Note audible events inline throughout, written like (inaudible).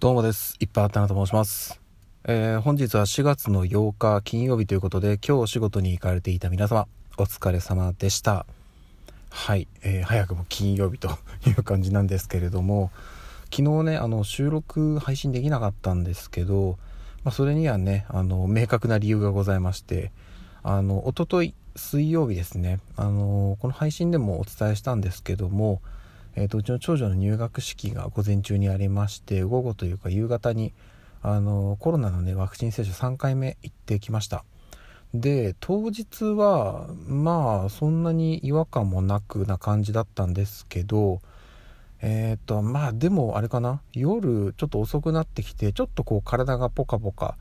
どうもです。いっぱいあったなと申します。えー、本日は4月の8日金曜日ということで、今日お仕事に行かれていた皆様、お疲れ様でした。はい、えー、早くも金曜日という感じなんですけれども、昨日ね、あの、収録配信できなかったんですけど、まあ、それにはね、あの、明確な理由がございまして、あの、おととい、水曜日ですね、あの、この配信でもお伝えしたんですけども、えーと、うちの長女の入学式が午前中にありまして午後というか夕方にあのコロナのねワクチン接種3回目行ってきました。で当日はまあそんなに違和感もなくな感じだったんですけどえっ、ー、とまあでもあれかな？夜ちょっと遅くなってきてちょっとこう体がポカポカ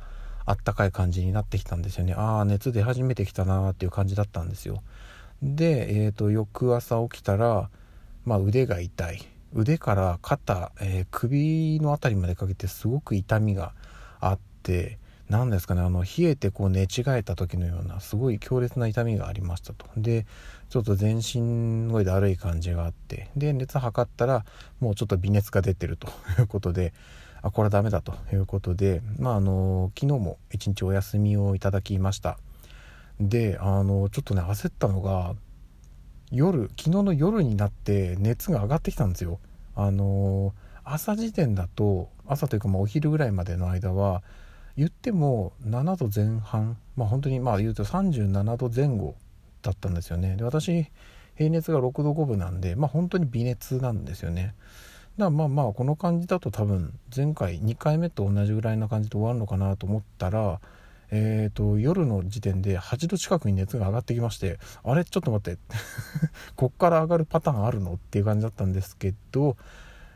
あったかい感じになってきたんですよね。ああ熱出始めてきたなーっていう感じだったんですよ。で、えーと翌朝起きたらまあ、腕が痛い。腕から肩、えー、首の辺りまでかけてすごく痛みがあって何ですかねあの冷えてこう寝違えた時のようなすごい強烈な痛みがありましたと。でちょっと全身の上で悪い感じがあってで熱測ったらもうちょっと微熱が出てると (laughs) いうことであこれはダメだということでまああの昨日も一日お休みをいただきました。であのちょっとね焦ったのが夜昨日の夜になって熱が上がってきたんですよ。あの朝時点だと朝というかまお昼ぐらいまでの間は言っても7度前半まあ本当にまあ言うと37度前後だったんですよね。で私平熱が6度5分なんでまあ本当に微熱なんですよね。だからまあまあこの感じだと多分前回2回目と同じぐらいな感じで終わるのかなと思ったらえーと、夜の時点で8度近くに熱が上がってきましてあれ？ちょっと待って。(laughs) こっから上がるパターンあるの？っていう感じだったんですけど、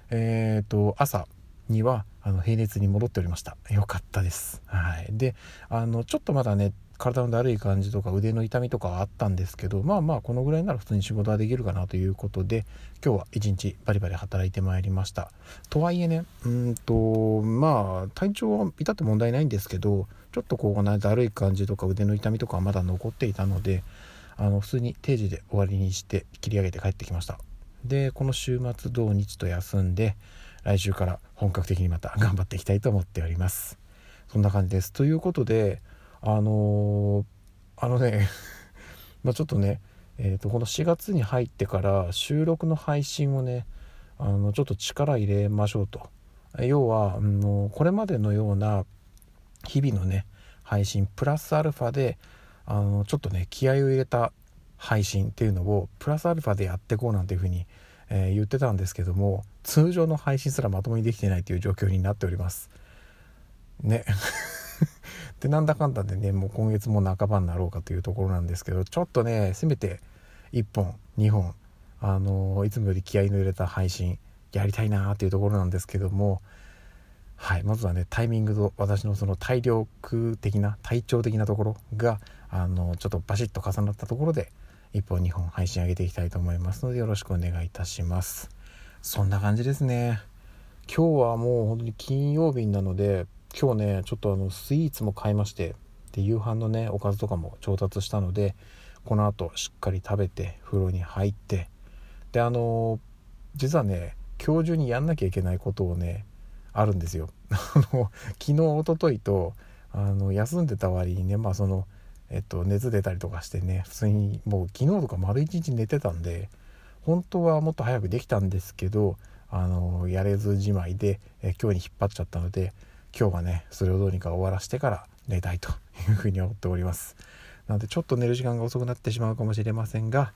えーと、朝にはあの平熱に戻っておりました。よかったです。はい。であのちょっとまだね体のだるい感じとか腕の痛みとかはあったんですけどまあまあこのぐらいなら普通に仕事はできるかなということで今日は一日バリバリ働いてまいりました。とはいえねうんとまあ体調は至って問題ないんですけどちょっとこうだるい感じとか腕の痛みとかはまだ残っていたのであの普通に定時で終わりにして切り上げて帰ってきました。でこの週末土日と休んで来週から本格的にまた頑張っていきたいと思っております。そんな感じです。ということであのー、あのね (laughs) まちょっとねえーと、この4月に入ってから収録の配信をねあのちょっと力入れましょうと。要は、あのこれまでのような日々のね配信プラスアルファであのちょっとね気合を入れた配信っていうのをプラスアルファでやっていこうなんていうふうに、えー、言ってたんですけども通常の配信すらまともにできてないという状況になっております。ね。でなんだかんだでねもう今月も半ばになろうかというところなんですけどちょっとねせめて1本2本あのいつもより気合いの入れた配信やりたいなというところなんですけどもはいまずはねタイミングと私のその体力的な体調的なところがあのちょっとバシッと重なったところで1本2本配信上げていきたいと思いますのでよろしくお願いいたします。そんな感じですね。今日はもう本当に金曜日なので今日ねちょっとあのスイーツも買いましてで夕飯のねおかずとかも調達したのでこの後しっかり食べて風呂に入ってであの実はね今日中にやんなきゃいけないことをねあるんですよ。(laughs) あの昨日一昨日とあの休んでた割にねまあそのえっと熱出たりとかしてね普通にもう昨日とか丸一日寝てたんで本当はもっと早くできたんですけどあのやれずじまいでえ今日に引っ張っちゃったので今日はねそれをどうにか終わらしてから寝たいというふうに思っております。なのでちょっと寝る時間が遅くなってしまうかもしれませんが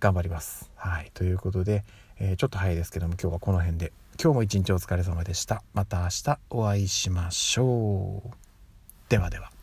頑張ります。はいということで、えー、ちょっと早いですけども今日はこの辺で今日も一日お疲れ様でした。また明日お会いしましょう。ではでは。